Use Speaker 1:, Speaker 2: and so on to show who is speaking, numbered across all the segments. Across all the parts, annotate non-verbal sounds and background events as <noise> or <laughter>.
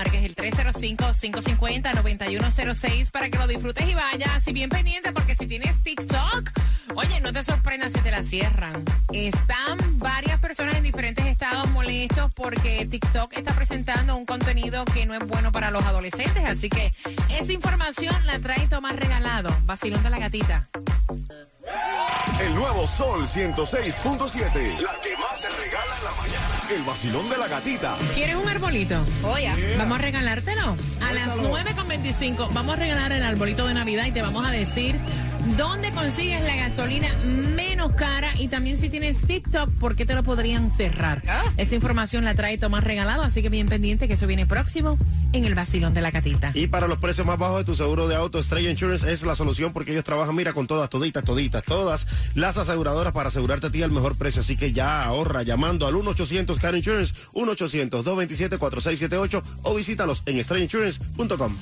Speaker 1: Marques el 305-550-9106 para que lo disfrutes y vayas. Y bien pendiente, porque si tienes TikTok, oye, no te sorprendas si te la cierran. Están varias personas en diferentes estados molestos porque TikTok está presentando un contenido que no es bueno para los adolescentes. Así que esa información la trae Tomás Regalado, vacilón de la gatita.
Speaker 2: El nuevo Sol 106.7. La que más se regala en la mañana. El vacilón de la gatita.
Speaker 1: ¿Quieres un arbolito?
Speaker 3: Oye,
Speaker 1: Vamos a regalártelo. A las 9.25 vamos a regalar el arbolito de Navidad y te vamos a decir dónde consigues la gasolina menos cara y también si tienes TikTok, ¿por qué te lo podrían cerrar?
Speaker 3: Ah.
Speaker 1: Esa información la trae Tomás Regalado, así que bien pendiente que eso viene próximo en el vacilón de la catita.
Speaker 4: Y para los precios más bajos de tu seguro de auto, Estrella Insurance es la solución porque ellos trabajan, mira, con todas, toditas, toditas, todas las aseguradoras para asegurarte a ti al mejor precio. Así que ya ahorra llamando al 1-800-CAR Insurance, 1-800-227-4678 o visítalos en estrellainsurance.com.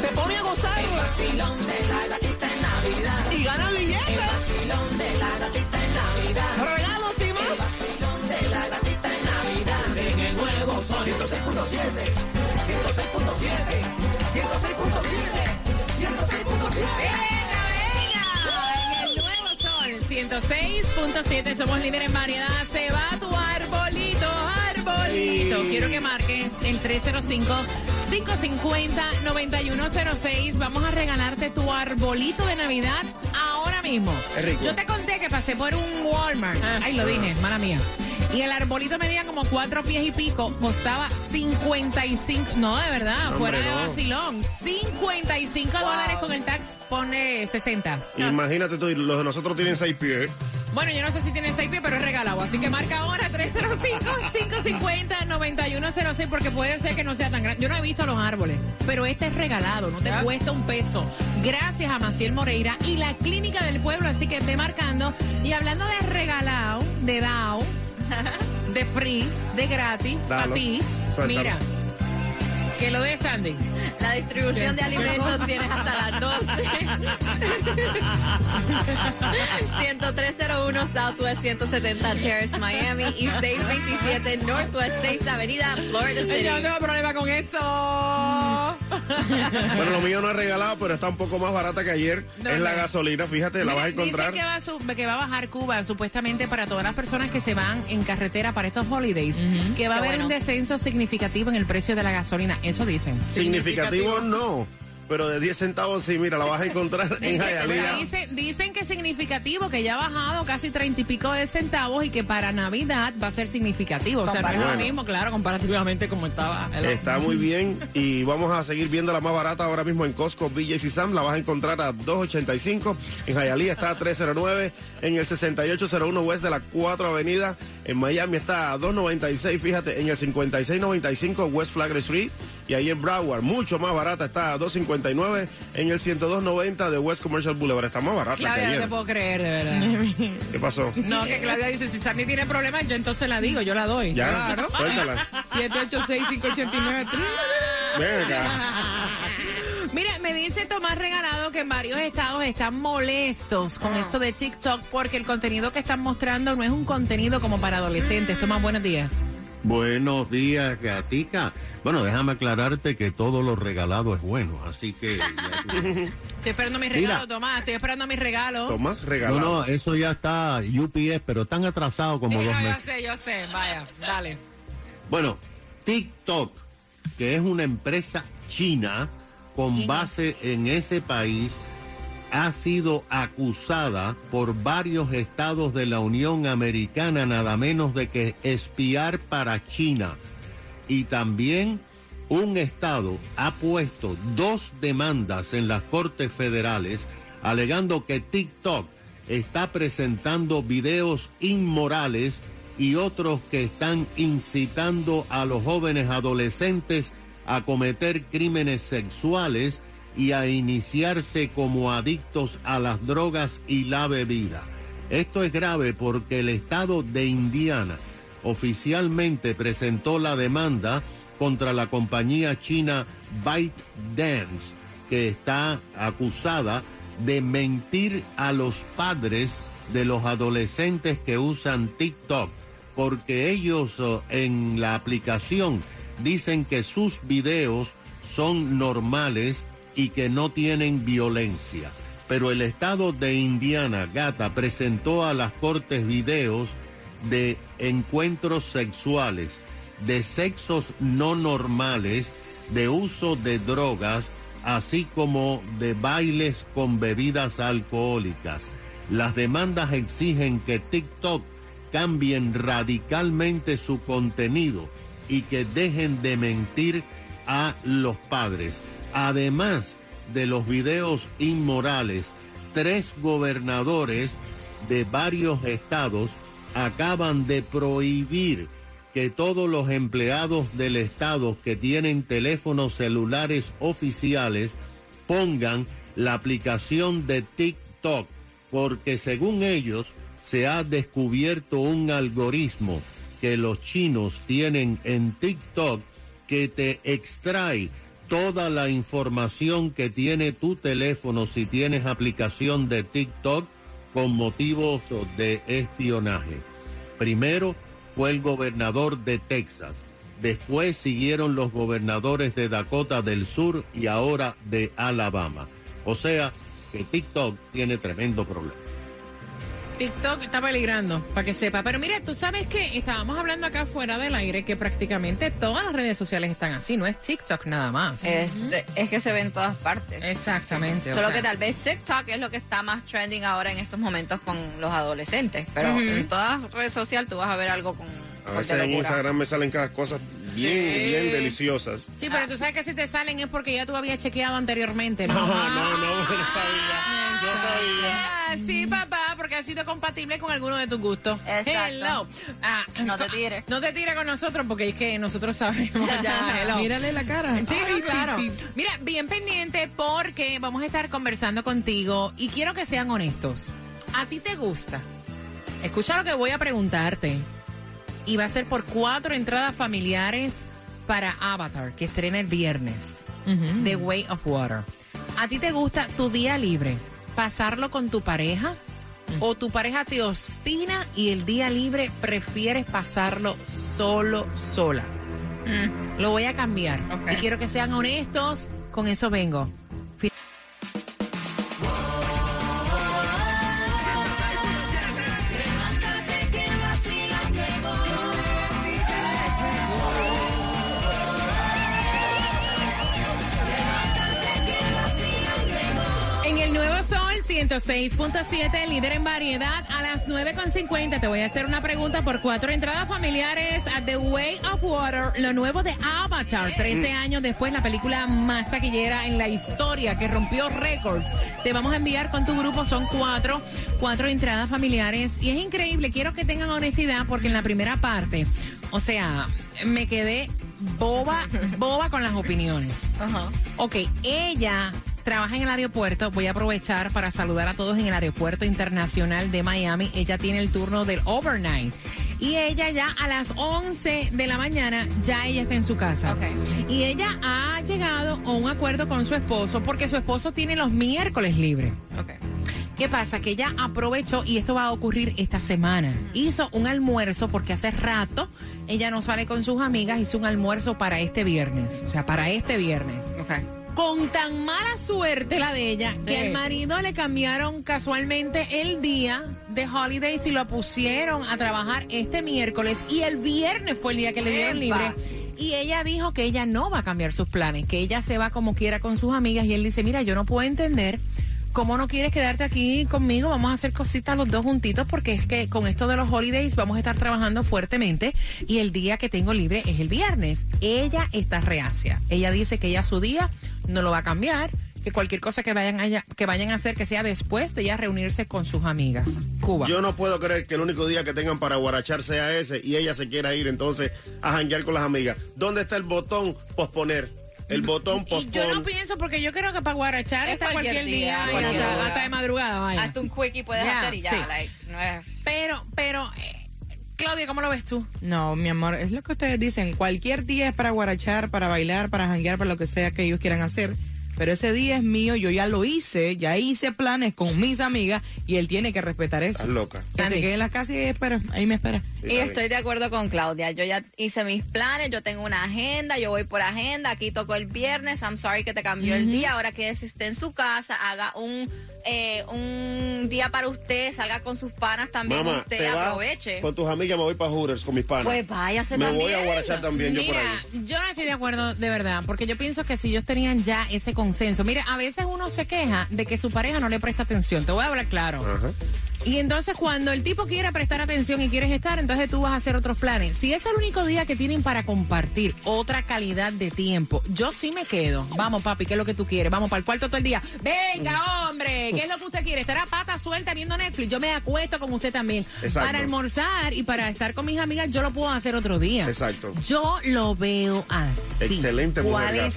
Speaker 3: te pone a gozar. El vacilón de la gatita en Navidad. Y gana billetes. El vacilón de la gatita en Navidad. 106.7,
Speaker 1: somos líder en variedad. Se va tu arbolito, arbolito. Quiero que marques el 305-550-9106. Vamos a regalarte tu arbolito de Navidad ahora mismo.
Speaker 4: Es rico.
Speaker 1: Yo te conté que pasé por un Walmart. Ay, lo dije, mala mía. Y el arbolito medía como cuatro pies y pico, costaba 55, no, de verdad,
Speaker 4: Hombre,
Speaker 1: fuera de
Speaker 4: no.
Speaker 1: vacilón, 55 dólares con el tax, pone 60.
Speaker 4: Imagínate tú, los de nosotros tienen seis pies.
Speaker 1: Bueno, yo no sé si tiene 6 pies, pero es regalado. Así que marca ahora 305-550-9106 porque puede ser que no sea tan grande. Yo no he visto los árboles, pero este es regalado, no te cuesta un peso. Gracias a Maciel Moreira y la Clínica del Pueblo. Así que esté marcando. Y hablando de regalado, de DAO, <laughs> de free, de gratis, para ti,
Speaker 4: Suéltalo.
Speaker 1: mira. Que lo de Sandy.
Speaker 3: La distribución de alimentos tienes hasta las 12. 10301 Southwest 170 Terrace, Miami y 627 Northwest 6 Avenida, Florida
Speaker 1: Yo
Speaker 3: City.
Speaker 1: no tengo problema con eso.
Speaker 4: Bueno, lo mío no es regalado, pero está un poco más barata que ayer.
Speaker 1: No,
Speaker 4: es la
Speaker 1: no.
Speaker 4: gasolina, fíjate, la vas a
Speaker 1: Mira,
Speaker 4: encontrar.
Speaker 1: Dicen que va, a su- que va a bajar Cuba supuestamente para todas las personas que se van en carretera para estos holidays, que va a
Speaker 3: Qué
Speaker 1: haber un
Speaker 3: bueno.
Speaker 1: descenso significativo en el precio de la gasolina. Eso dicen.
Speaker 4: Significativo no, pero de 10 centavos sí, mira, la vas a encontrar <laughs> en Hialeah.
Speaker 1: dicen, dicen que es significativo, que ya ha bajado casi treinta y pico de centavos y que para Navidad va a ser significativo. O sea, no es lo mismo, claro, comparativamente como estaba. el-
Speaker 4: Está muy bien y vamos a seguir viendo la más barata ahora mismo en Costco, BJ's y Sam. La vas a encontrar a 2.85. En Hialeah está a 3.09. En el 6801 West de la 4 Avenida. En Miami está a 2.96. Fíjate, en el 5695 West Flagler Street. Y ahí en Broward, mucho más barata, está a 2.59. En el 10290 de West Commercial Boulevard. Está más barata que
Speaker 1: Claudia, no te
Speaker 4: ayer.
Speaker 1: puedo creer, de verdad. <laughs>
Speaker 4: ¿Qué pasó?
Speaker 1: No, que Claudia dice, si Sandy tiene problemas, yo entonces la digo, yo la doy.
Speaker 4: Ya,
Speaker 1: Claro.
Speaker 4: suéltala.
Speaker 1: 786-589. <laughs>
Speaker 4: Ven acá.
Speaker 1: Mira, me dice Tomás Regalado que en varios estados están molestos con esto de TikTok porque el contenido que están mostrando no es un contenido como para adolescentes. Tomás, buenos días.
Speaker 5: Buenos días, Gatica. Bueno, déjame aclararte que todo lo regalado es bueno, así que... <laughs>
Speaker 1: Estoy esperando mi regalo,
Speaker 5: Mira.
Speaker 1: Tomás. Estoy esperando mi regalo.
Speaker 4: Tomás
Speaker 5: No,
Speaker 4: regalado.
Speaker 5: no, eso ya está UPS, pero están atrasados como
Speaker 1: Eh,
Speaker 5: dos
Speaker 1: yo
Speaker 5: meses.
Speaker 1: sé, yo sé. Vaya, dale.
Speaker 5: Bueno, TikTok, que es una empresa china con
Speaker 1: ¿Quién
Speaker 5: base en ese país, ha sido acusada por varios estados de la Unión Americana, nada menos de que espiar para China. Y también un estado ha puesto dos demandas en las cortes federales alegando que TikTok está presentando videos inmorales y otros que están incitando a los jóvenes adolescentes a cometer crímenes sexuales y a iniciarse como adictos a las drogas y la bebida. Esto es grave porque el estado de Indiana oficialmente presentó la demanda contra la compañía china ByteDance, que está acusada de mentir a los padres de los adolescentes que usan TikTok, porque ellos eh, en la aplicación dicen que sus videos son normales y que no tienen violencia. Pero el estado de Indiana, Gata, presentó a las cortes videos de encuentros sexuales, de sexos no normales, de uso de drogas, así como de bailes con bebidas alcohólicas. Las demandas exigen que TikTok cambien radicalmente su contenido y que dejen de mentir a los padres. Además de los videos inmorales, tres gobernadores de varios estados acaban de prohibir que todos los empleados del Estado que tienen teléfonos celulares oficiales pongan la aplicación de TikTok, porque según ellos se ha descubierto un algoritmo que los chinos tienen en TikTok que te extrae toda la información que tiene tu teléfono si tienes aplicación de TikTok con motivos de espionaje. Primero fue el gobernador de Texas, después siguieron los gobernadores de Dakota del Sur y ahora de Alabama. O sea que TikTok tiene tremendo problema.
Speaker 1: TikTok está peligrando, para que sepa. Pero mira, tú sabes que estábamos hablando acá fuera del aire que prácticamente todas las redes sociales están así, no es TikTok nada más.
Speaker 6: Es, es que se ve en todas partes.
Speaker 1: Exactamente. o
Speaker 6: Solo
Speaker 1: sea,
Speaker 6: que tal vez TikTok es lo que está más trending ahora en estos momentos con los adolescentes. Pero en todas redes sociales tú vas a ver algo con.
Speaker 4: A veces en. Instagram me salen cada cosa bien,
Speaker 1: Sí.
Speaker 4: bien deliciosas.
Speaker 1: Sí, pero tú sabes que si te salen es porque ya tú habías chequeado anteriormente.
Speaker 4: No, no, no, no sabía. No sabía.
Speaker 1: Ah, sí, papá, porque ha sido compatible con alguno de tus gustos.
Speaker 6: Exacto.
Speaker 1: Hello. Ah,
Speaker 6: No te tires.
Speaker 1: No te tires con nosotros porque es que nosotros sabemos ya. <laughs> Hello.
Speaker 3: Mírale la cara.
Speaker 1: Sí,
Speaker 3: Ay,
Speaker 1: no, claro.
Speaker 3: pi, pi.
Speaker 1: Mira, bien pendiente porque vamos a estar conversando contigo y quiero que sean honestos. ¿A ti te gusta? Escucha lo que voy a preguntarte. Y va a ser por cuatro entradas familiares para Avatar, que estrena el viernes. The Way of Water. ¿A ti te gusta tu día libre? ¿Pasarlo con tu pareja? ¿O tu pareja te ostina y el día libre prefieres pasarlo solo, sola? Lo voy a cambiar. Y quiero que sean honestos. Con eso vengo. 106.7, líder en variedad, a las 9.50 te voy a hacer una pregunta por cuatro entradas familiares a The Way of Water, lo nuevo de Avatar, 13 años después, la película más taquillera en la historia que rompió récords. Te vamos a enviar con tu grupo, son cuatro, cuatro entradas familiares y es increíble, quiero que tengan honestidad porque en la primera parte, o sea, me quedé boba, boba con las opiniones.
Speaker 6: Ajá.
Speaker 1: Ok, ella trabaja en el aeropuerto. Voy a aprovechar para saludar a todos en el aeropuerto internacional de Miami. Ella tiene el turno del overnight. Y ella ya a las 11 de la mañana, ya ella está en su casa. Y ella ha llegado a un acuerdo con su esposo porque su esposo tiene los miércoles libres. ¿Qué pasa? Que ella aprovechó, y esto va a ocurrir esta semana, hizo un almuerzo porque hace rato ella no sale con sus amigas, hizo un almuerzo para este viernes, o sea, para este viernes. Con tan mala suerte la de ella, que al marido le cambiaron casualmente el día de holidays y lo pusieron a trabajar este miércoles y el viernes fue el día que le dieron libre. Y ella dijo que ella no va a cambiar sus planes, que ella se va como quiera con sus amigas y él dice, mira, yo no puedo entender ¿Cómo no quieres quedarte aquí conmigo? Vamos a hacer cositas los dos juntitos porque es que con esto de los holidays vamos a estar trabajando fuertemente y el día que tengo libre es el viernes. Ella está reacia. Ella dice que ella su día no lo va a cambiar, que cualquier cosa que vayan a, que vayan a hacer que sea después de ella reunirse con sus amigas. Cuba.
Speaker 4: Yo no puedo creer que el único día que tengan para guarachar sea ese y ella se quiera ir entonces a janguear con las amigas. ¿Dónde está el botón posponer? el botón
Speaker 1: pospon. Y yo no pienso, porque yo creo que para guarachar está cualquier, día, hasta, de madrugada, vaya.
Speaker 6: Hasta un quickie puedes hacer y ya, no es...
Speaker 1: Pero, pero... Eh, Claudia, ¿cómo lo ves tú?
Speaker 7: No, mi amor, es lo que ustedes dicen. Cualquier día es para guarachar, para bailar, para janguear, para lo que sea que ellos quieran hacer pero ese día es mío, yo ya lo hice, ya hice planes con mis amigas y él tiene que respetar eso.
Speaker 4: Estás loca.
Speaker 7: Que se quede en la casa y espera, ahí me espera.
Speaker 6: y estoy de acuerdo con Claudia, yo ya hice mis planes, yo tengo una agenda, yo voy por agenda, aquí toco el viernes, I'm sorry que te cambió el día, ahora quédese usted en su casa, haga un eh, un día para usted, salga con sus panas también, usted aproveche.
Speaker 4: Con tus amigas me voy para Hooters con mis panas.
Speaker 6: Pues váyase
Speaker 4: me
Speaker 6: también.
Speaker 4: Me voy a guarachar también
Speaker 1: yo
Speaker 4: por ahí.
Speaker 1: Yo no acuerdo de verdad, porque yo pienso que si ellos tenían ya ese consenso, mire, a veces uno se queja de que su pareja no le presta atención, te voy a hablar claro. Ajá. Y entonces cuando el tipo quiera prestar atención y quieres estar, entonces tú vas a hacer otros planes. Si es el único día que tienen para compartir otra calidad de tiempo, yo sí me quedo. Vamos, papi, ¿qué es lo que tú quieres? Vamos para el cuarto todo el día. Venga, hombre, ¿qué es lo que usted quiere? Estar a pata suelta viendo Netflix. Yo me acuesto con usted también. Para almorzar y para estar con mis amigas, yo lo puedo hacer otro día.
Speaker 4: Exacto.
Speaker 1: Yo lo veo así.
Speaker 4: Excelente mujer.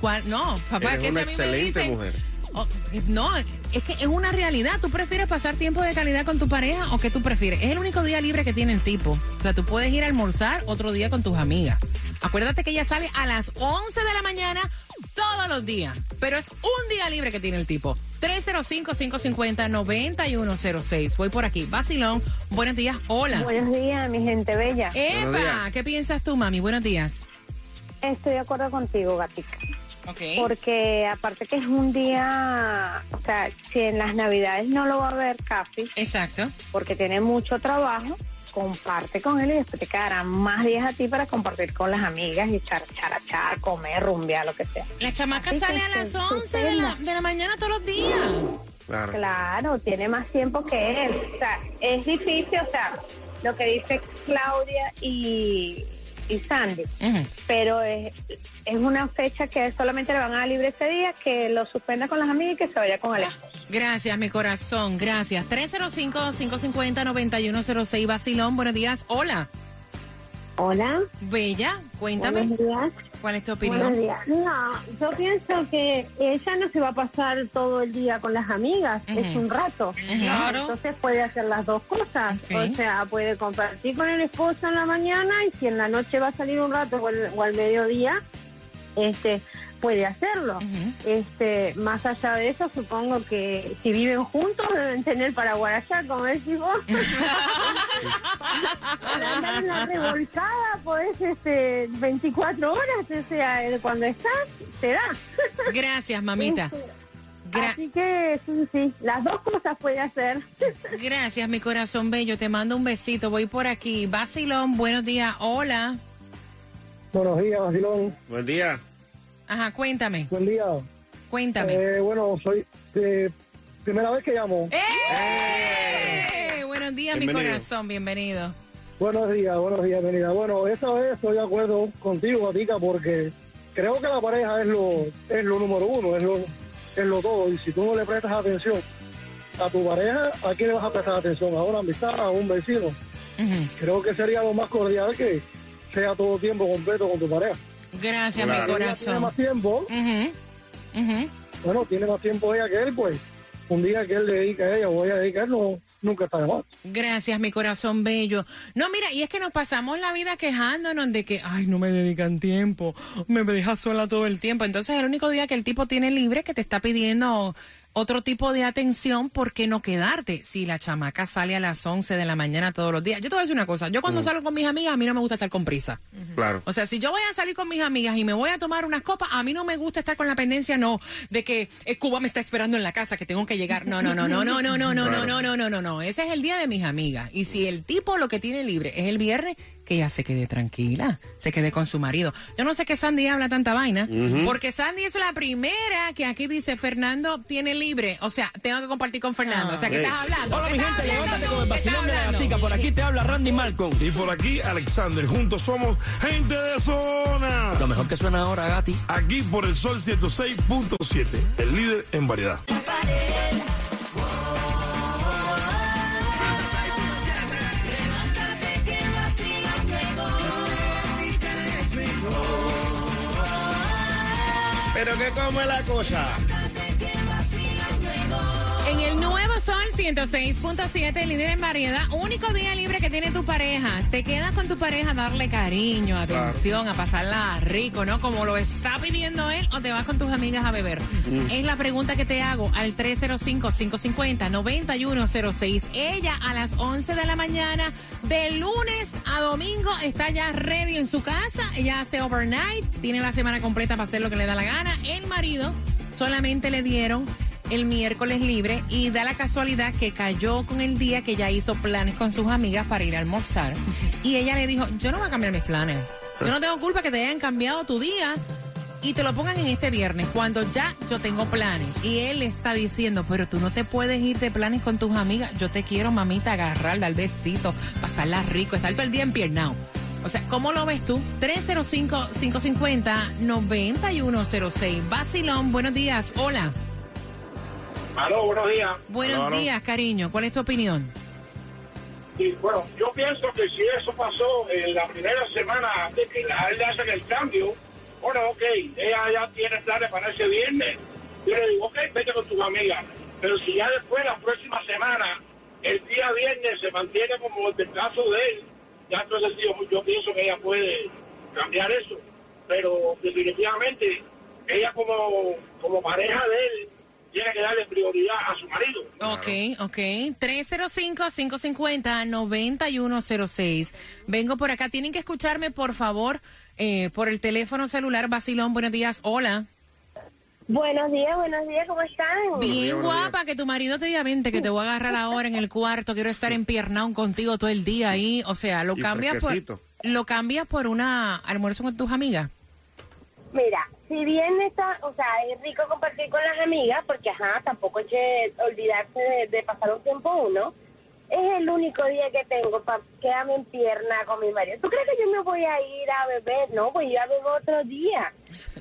Speaker 1: ¿Cuál No, papá,
Speaker 4: que una excelente mujer
Speaker 1: Oh, no, es que es una realidad. ¿Tú prefieres pasar tiempo de calidad con tu pareja o qué tú prefieres? Es el único día libre que tiene el tipo. O sea, tú puedes ir a almorzar otro día con tus amigas. Acuérdate que ella sale a las 11 de la mañana todos los días. Pero es un día libre que tiene el tipo. 305-550-9106. Voy por aquí. Basilón, buenos días. Hola.
Speaker 8: Buenos días, mi gente bella.
Speaker 1: Epa, ¿qué piensas tú, mami? Buenos días.
Speaker 8: Estoy de acuerdo contigo, Gatica. Porque aparte que es un día, o sea, si en las navidades no lo va a ver casi.
Speaker 1: Exacto.
Speaker 8: Porque tiene mucho trabajo, comparte con él y después te quedarán más días a ti para compartir con las amigas y echar, echar, comer, rumbear, lo que sea.
Speaker 1: La chamaca sale a las 11 de la, de la mañana todos los días.
Speaker 8: Claro. claro, tiene más tiempo que él. O sea, es difícil, o sea, lo que dice Claudia y, y Sandy. Pero es, es una fecha que solamente le van a dar libre ese día, que lo suspenda con las amigas y que se vaya con el
Speaker 1: Gracias, mi corazón, gracias. 305-550-9106, Basilón, buenos días. Hola.
Speaker 8: Hola.
Speaker 1: Bella, cuéntame.
Speaker 8: Buenos días.
Speaker 1: ¿Cuál es tu opinión?
Speaker 8: No, yo pienso que ella no se va a pasar todo el día con las amigas, es un rato. Entonces puede hacer las dos cosas. O sea, puede compartir con el esposo en la mañana y si en la noche va a salir un rato o, al mediodía, este puede hacerlo. Este, más allá de eso, supongo que si viven juntos deben tener para guarachar, como decís vos. <laughs> para andar en la revolcada podés este, 24 horas, o sea, cuando estás, te da.
Speaker 1: Gracias, mamita.
Speaker 8: Este, así que sí, sí, las dos cosas puede hacer.
Speaker 1: Gracias, mi corazón bello. Te mando un besito. Voy por aquí. Basilón, buenos días. Hola.
Speaker 9: Buenos días, Basilón.
Speaker 4: Buen día.
Speaker 1: Ajá, cuéntame.
Speaker 9: Buen día.
Speaker 1: Cuéntame.
Speaker 9: Eh, bueno, soy de primera vez que llamo.
Speaker 1: ¡Eh! Buenos días, mi corazón, bienvenido.
Speaker 9: Buenos días, buenos días, bienvenida. Bueno, esta vez estoy de acuerdo contigo, Atica, porque creo que la pareja es lo, es lo número uno, es lo, es lo todo. Y si tú no le prestas atención a tu pareja, ¿a quién le vas a prestar atención? ¿A una amistad, a un vecino? Creo que sería lo más cordial que sea todo tiempo completo con tu pareja.
Speaker 1: Gracias, mi corazón.
Speaker 9: Tiene más tiempo. Bueno, tiene más tiempo ella que él, pues. Un día que él le dedica a ella o ella dedica a él, no, nunca está de más.
Speaker 1: Gracias, mi corazón bello. No, mira, y es que nos pasamos la vida quejándonos de que, ay, no me dedican tiempo, me deja sola todo el tiempo. Entonces, el único día que el tipo tiene libre que te está pidiendo otro tipo de atención, ¿por qué no quedarte? Si la chamaca sale a las 11 de la mañana todos los días. Yo te voy a decir una cosa, yo cuando salgo con mis amigas, a mí no me gusta estar con prisa.
Speaker 4: Claro.
Speaker 1: O sea, si yo voy a salir con mis amigas y me voy a tomar unas copas, a mí no me gusta estar con la pendencia, no, de que Cuba me está esperando en la casa, que tengo que llegar. No, no, no, no, no, no, no, no, claro. no, no, no, no, no. Ese es el día de mis amigas. Y si el tipo lo que tiene libre es el viernes, que ella se quede tranquila, se quede con su marido. Yo no sé qué Sandy habla tanta vaina, porque Sandy es la primera que aquí dice Fernando tiene libre. O sea, tengo que compartir con Fernando. O sea, ¿qué
Speaker 4: Sí.
Speaker 1: estás hablando?
Speaker 3: Hola
Speaker 1: ¿Qué
Speaker 3: mi gente,
Speaker 1: hablando
Speaker 3: levántate con el
Speaker 1: ¿Qué
Speaker 3: vacilón de la gatica. Por aquí te habla Randy Malcolm.
Speaker 10: Y por aquí, Alexander. Juntos somos gente de zona.
Speaker 3: Lo mejor que suena ahora, Gati.
Speaker 10: Aquí por el Sol 106.7, el líder en variedad.
Speaker 4: Pero que come la cosa.
Speaker 1: En el nuevo Sol 106.7, líder en variedad, único día libre que tiene tu pareja. Te quedas con tu pareja a darle cariño, atención, a pasarla rico, ¿no? Como lo está pidiendo él, o te vas con tus amigas a beber. Es la pregunta que te hago al 305-550-9106. Ella a las 11 de la mañana, de lunes a domingo, está ya ready en su casa. Ella hace overnight, tiene la semana completa para hacer lo que le da la gana. El marido solamente le dieron el miércoles libre y da la casualidad que cayó con el día que ya hizo planes con sus amigas para ir a almorzar. Y ella le dijo, yo no voy a cambiar mis planes. Yo no tengo culpa que te hayan cambiado tu día y te lo pongan en este viernes, cuando ya yo tengo planes. Y él está diciendo, pero tú no te puedes ir de planes con tus amigas. Yo te quiero, mamita, agarrar, dar besito, pasarla rico, estar todo el día empiernado. O sea, ¿cómo lo ves tú? 305-550-9106. Basilón, buenos días. Hola.
Speaker 9: Aló, buenos días.
Speaker 1: Buenos días, cariño. ¿Cuál es tu opinión?
Speaker 9: Sí, bueno, yo pienso que si eso pasó en la primera semana de que a él le hacen el cambio, bueno, ok, ella ya tiene planes para ese viernes. Yo le digo, ok, vete con tus amigas. Pero si ya después, la próxima semana, el día viernes se mantiene como el caso de él, ya entonces yo, yo pienso que ella puede cambiar eso. Pero definitivamente, ella como, como pareja de él, tiene que darle prioridad a su marido.
Speaker 1: Ok, ok. 305-550-9106. Vengo por acá. Tienen que escucharme, por favor, eh, por el teléfono celular. Basilón, buenos días. Hola.
Speaker 8: Buenos días, buenos días, ¿cómo están?
Speaker 1: Bien
Speaker 4: días,
Speaker 1: guapa, que tu marido te diga, vente, que te voy a agarrar ahora en el cuarto. Quiero estar empiernado contigo todo el día ahí. O sea, lo cambias por... Lo cambias por una almuerzo con tus amigas.
Speaker 8: Mira, si bien está, o sea, es rico compartir con las amigas, porque ajá, tampoco hay que olvidarse de, de pasar un tiempo uno, es el único día que tengo para quedarme en pierna con mi marido. ¿Tú crees que yo me voy a ir a beber? No, voy a ir a beber otro día.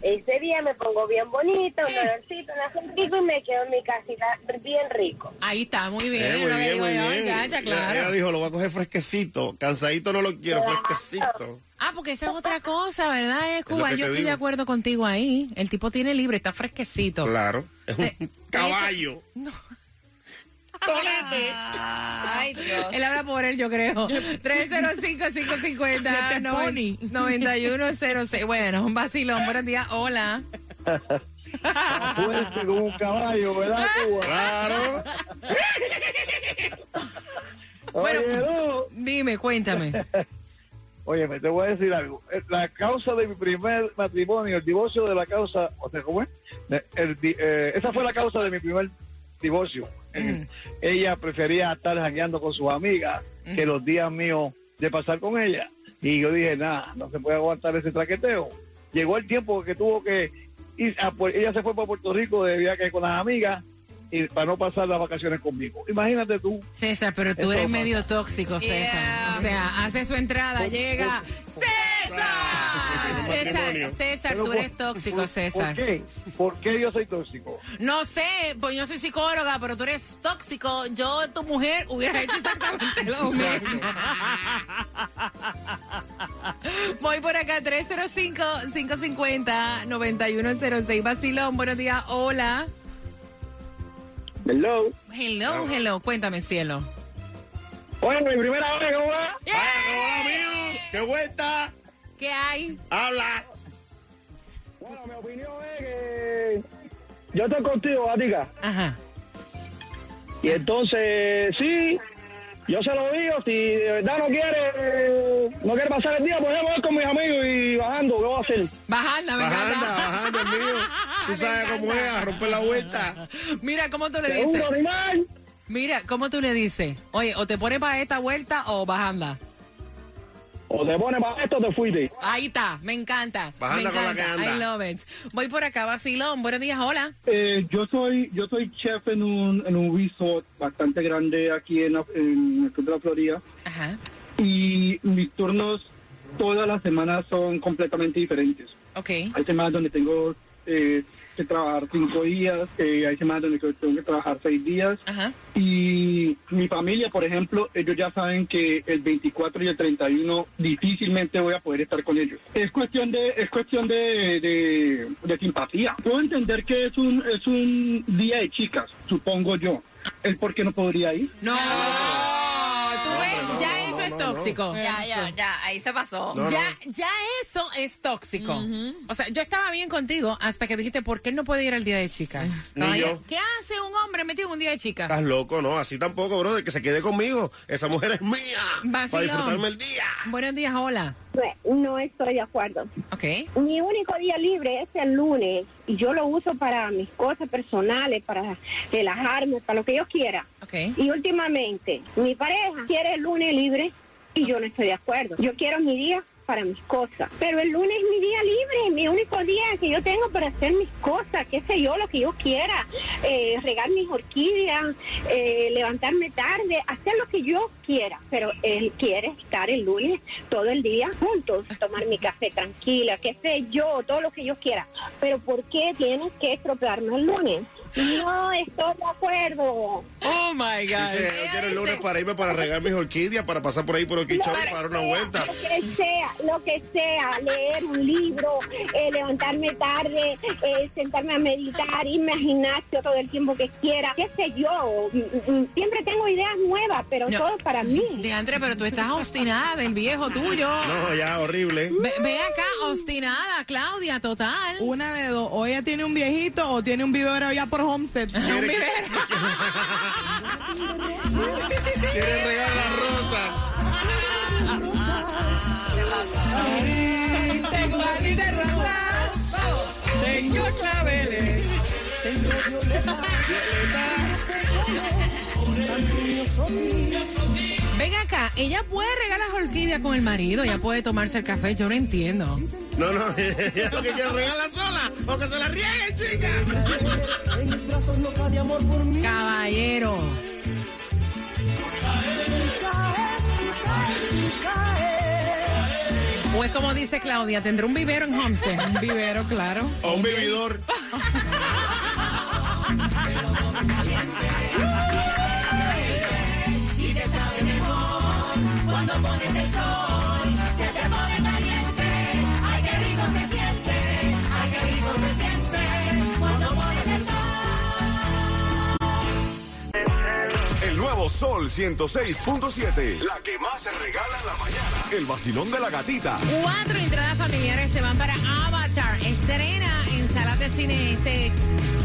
Speaker 8: Ese día me pongo bien bonita, un olorcito, un rico y me quedo en mi casita bien rico.
Speaker 1: Ahí está, muy bien.
Speaker 4: Eh, muy
Speaker 1: lo
Speaker 4: bien,
Speaker 1: digo
Speaker 4: muy
Speaker 1: yo,
Speaker 4: bien.
Speaker 1: ya, ya, claro.
Speaker 4: Ella dijo, lo voy a coger fresquecito. Cansadito no lo quiero, fresquecito.
Speaker 1: Ah, porque esa es otra cosa, ¿verdad, eh,
Speaker 4: lo
Speaker 1: Cuba? Yo estoy
Speaker 4: digo.
Speaker 1: de acuerdo contigo ahí. El tipo tiene libre, está fresquecito.
Speaker 4: Claro. Es
Speaker 1: Eh,
Speaker 4: un caballo.
Speaker 6: Ay, Dios.
Speaker 1: Él habla por él, yo creo. 305-550-9106. Bueno, un vacilón. Buenos días. Hola.
Speaker 9: Fuerte como un caballo, ¿verdad, Cuba?
Speaker 4: Claro.
Speaker 9: Oye,
Speaker 1: Bueno.
Speaker 9: no.
Speaker 1: Dime, cuéntame.
Speaker 9: Oye, me te voy a decir algo. La causa de mi primer matrimonio, el divorcio de la causa, o sea, ¿cómo es? El eh, esa fue la causa de mi primer divorcio. Eh, <laughs> Ella prefería estar jangueando con sus amigas que los días míos de pasar con ella. Y yo dije, nada, no se puede aguantar ese traqueteo. Llegó el tiempo que tuvo que ir a ella se fue para Puerto Rico de viaje con las amigas y para no pasar las vacaciones conmigo. Imagínate tú.
Speaker 1: César, pero tú eres medio tóxico, César.
Speaker 6: Yeah.
Speaker 1: O sea, hace su entrada, llega. ¡César! Tú eres tóxico, César.
Speaker 9: ¿Por qué? ¿Por qué yo soy tóxico?
Speaker 1: No sé, pues yo soy psicóloga, pero tú eres tóxico. Yo, tu mujer, hubiera hecho exactamente lo mismo. Voy por acá, 305-550-9106. Vacilón, buenos días. Hola.
Speaker 9: Hello.
Speaker 1: Hello, hello. Cuéntame, cielo.
Speaker 9: Bueno, mi primera vez, ¿cómo va?
Speaker 4: ¿Qué vuelta?
Speaker 1: ¿Qué hay?
Speaker 4: Habla.
Speaker 9: Bueno, mi opinión es que yo estoy contigo, Gatica.
Speaker 1: Ajá.
Speaker 11: Y entonces, sí, yo se lo digo, si de verdad no quiere, no quiere pasar el día, pues yo voy con mis amigos y bajando, ¿qué voy a hacer?
Speaker 1: Bajando, me
Speaker 4: Bajando,
Speaker 1: encanta.
Speaker 4: bajando, mío. <laughs> Tú sabes cómo es, a romper la vuelta.
Speaker 1: Mira, ¿cómo tú le dices?
Speaker 11: Animal.
Speaker 1: Mira, ¿cómo tú le dices? Oye, o te pones para esta vuelta o bajanda.
Speaker 11: O te pones para esto te fuiste.
Speaker 1: Ahí está, me encanta.
Speaker 4: Bajanda
Speaker 1: me
Speaker 4: con la
Speaker 1: encanta.
Speaker 4: que anda.
Speaker 1: I love it. Voy por acá, Vacilón. Buenos días, hola.
Speaker 12: Eh, yo soy yo soy chef en un, en un resort bastante grande aquí en, la- en el sur de la Florida
Speaker 1: Ajá.
Speaker 12: y mis turnos todas las semanas son completamente diferentes.
Speaker 1: Ok.
Speaker 12: Hay semanas donde tengo eh, que trabajar cinco días, eh, hay semanas donde tengo que trabajar seis días
Speaker 1: Ajá.
Speaker 12: y mi familia, por ejemplo, ellos ya saben que el 24 y el 31 difícilmente voy a poder estar con ellos. Es cuestión de es cuestión de, de, de simpatía. Puedo entender que es un es un día de chicas, supongo yo. El por qué no podría ir.
Speaker 1: No, tú ves, ya
Speaker 4: no,
Speaker 1: eso
Speaker 4: no,
Speaker 1: es
Speaker 4: no,
Speaker 1: tóxico.
Speaker 6: Ya, ya, ya, ahí se pasó.
Speaker 4: No,
Speaker 1: ya,
Speaker 4: no.
Speaker 1: ya eso es tóxico. O sea, yo estaba bien contigo hasta que dijiste, ¿por qué él no puede ir al día de chicas?
Speaker 4: Ni yo.
Speaker 1: ¿Qué hace un hombre metido en un día de chicas?
Speaker 4: Estás loco, ¿no? Así tampoco, brother. Que se quede conmigo. Esa mujer es mía.
Speaker 1: Vacilón.
Speaker 4: Para disfrutarme el día.
Speaker 1: Buenos días, hola.
Speaker 13: No estoy de acuerdo.
Speaker 1: Ok.
Speaker 13: Mi único día libre es el lunes y yo lo uso para mis cosas personales, para relajarme, para lo que yo quiera.
Speaker 1: Ok.
Speaker 13: Y últimamente, mi pareja quiere el lunes libre y yo no estoy de acuerdo. Yo quiero mi día para mis cosas. Pero el lunes es mi día libre, mi único día que yo tengo para hacer mis cosas, qué sé yo, lo que yo quiera. Eh, regar mis orquídeas, eh, levantarme tarde, hacer lo que yo quiera. Pero él quiere estar el lunes todo el día juntos, tomar mi café tranquila, qué sé yo, todo lo que yo quiera. Pero ¿por qué tienes que estropearme el lunes? No estoy de acuerdo.
Speaker 1: Oh my God.
Speaker 4: Dice, yo quiero el lunes para irme para regar mis orquídeas, para pasar por ahí por Oquichón y para dar una
Speaker 13: sea,
Speaker 4: vuelta.
Speaker 13: Lo que sea, lo que sea, leer un libro, eh, levantarme tarde, eh, sentarme a meditar, irme al gimnasio todo el tiempo que quiera, qué sé yo. Mm, mm, Siempre tengo ideas nuevas, pero
Speaker 1: No.
Speaker 13: todo para mí.
Speaker 1: Deandre, pero tú estás obstinada del viejo tuyo.
Speaker 4: No, ya, horrible.
Speaker 1: Ve, ve acá, obstinada, Claudia, total.
Speaker 7: Una de dos, o ella tiene un viejito o tiene un vivero allá por Homestead. <laughs>
Speaker 1: Un vivero.
Speaker 4: Quiere regar las rosas.
Speaker 1: Tengo barril de rosas. Tengo claveles. Ven acá, ella puede regar las orquídeas con el marido, ella puede tomarse el café, yo no entiendo.
Speaker 4: No, no, <laughs> ella lo que quiere regarla sola. O que se la riegue, chica.
Speaker 1: Caballero. O es como dice Claudia, tendrá un vivero en Homestead.
Speaker 7: Un vivero, claro.
Speaker 4: O un vividor. <laughs>
Speaker 2: El nuevo Sol 106.7. La que más se regala en la mañana. El vacilón de la gatita.
Speaker 1: Cuatro entradas familiares se van para Avatar. Estrena en salas de cine este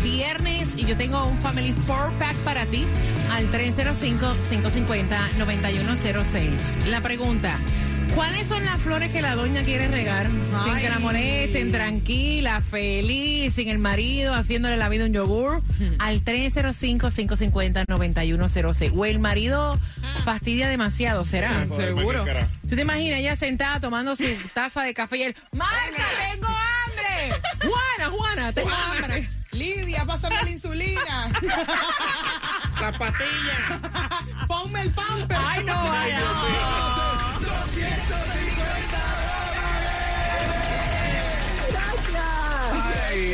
Speaker 1: viernes y yo tengo un Family Four Pack para ti al 305-550-9106. La pregunta. ¿Cuáles son las flores que la doña quiere regar? Sin que la molesten, tranquila, feliz, sin el marido, haciéndole la vida un yogur. <laughs> Al 305-550-9106. O el marido fastidia demasiado, ¿será?
Speaker 4: Joder,
Speaker 7: Seguro.
Speaker 1: ¿Tú te imaginas ella sentada tomando su <laughs> taza de café y él, ¡Marta, tengo hambre! Juana, Juana, tengo hambre.
Speaker 7: Lidia, pásame la insulina. <laughs>
Speaker 4: La patilla.
Speaker 7: Ponme el pamper.
Speaker 1: Ay, no, vaya.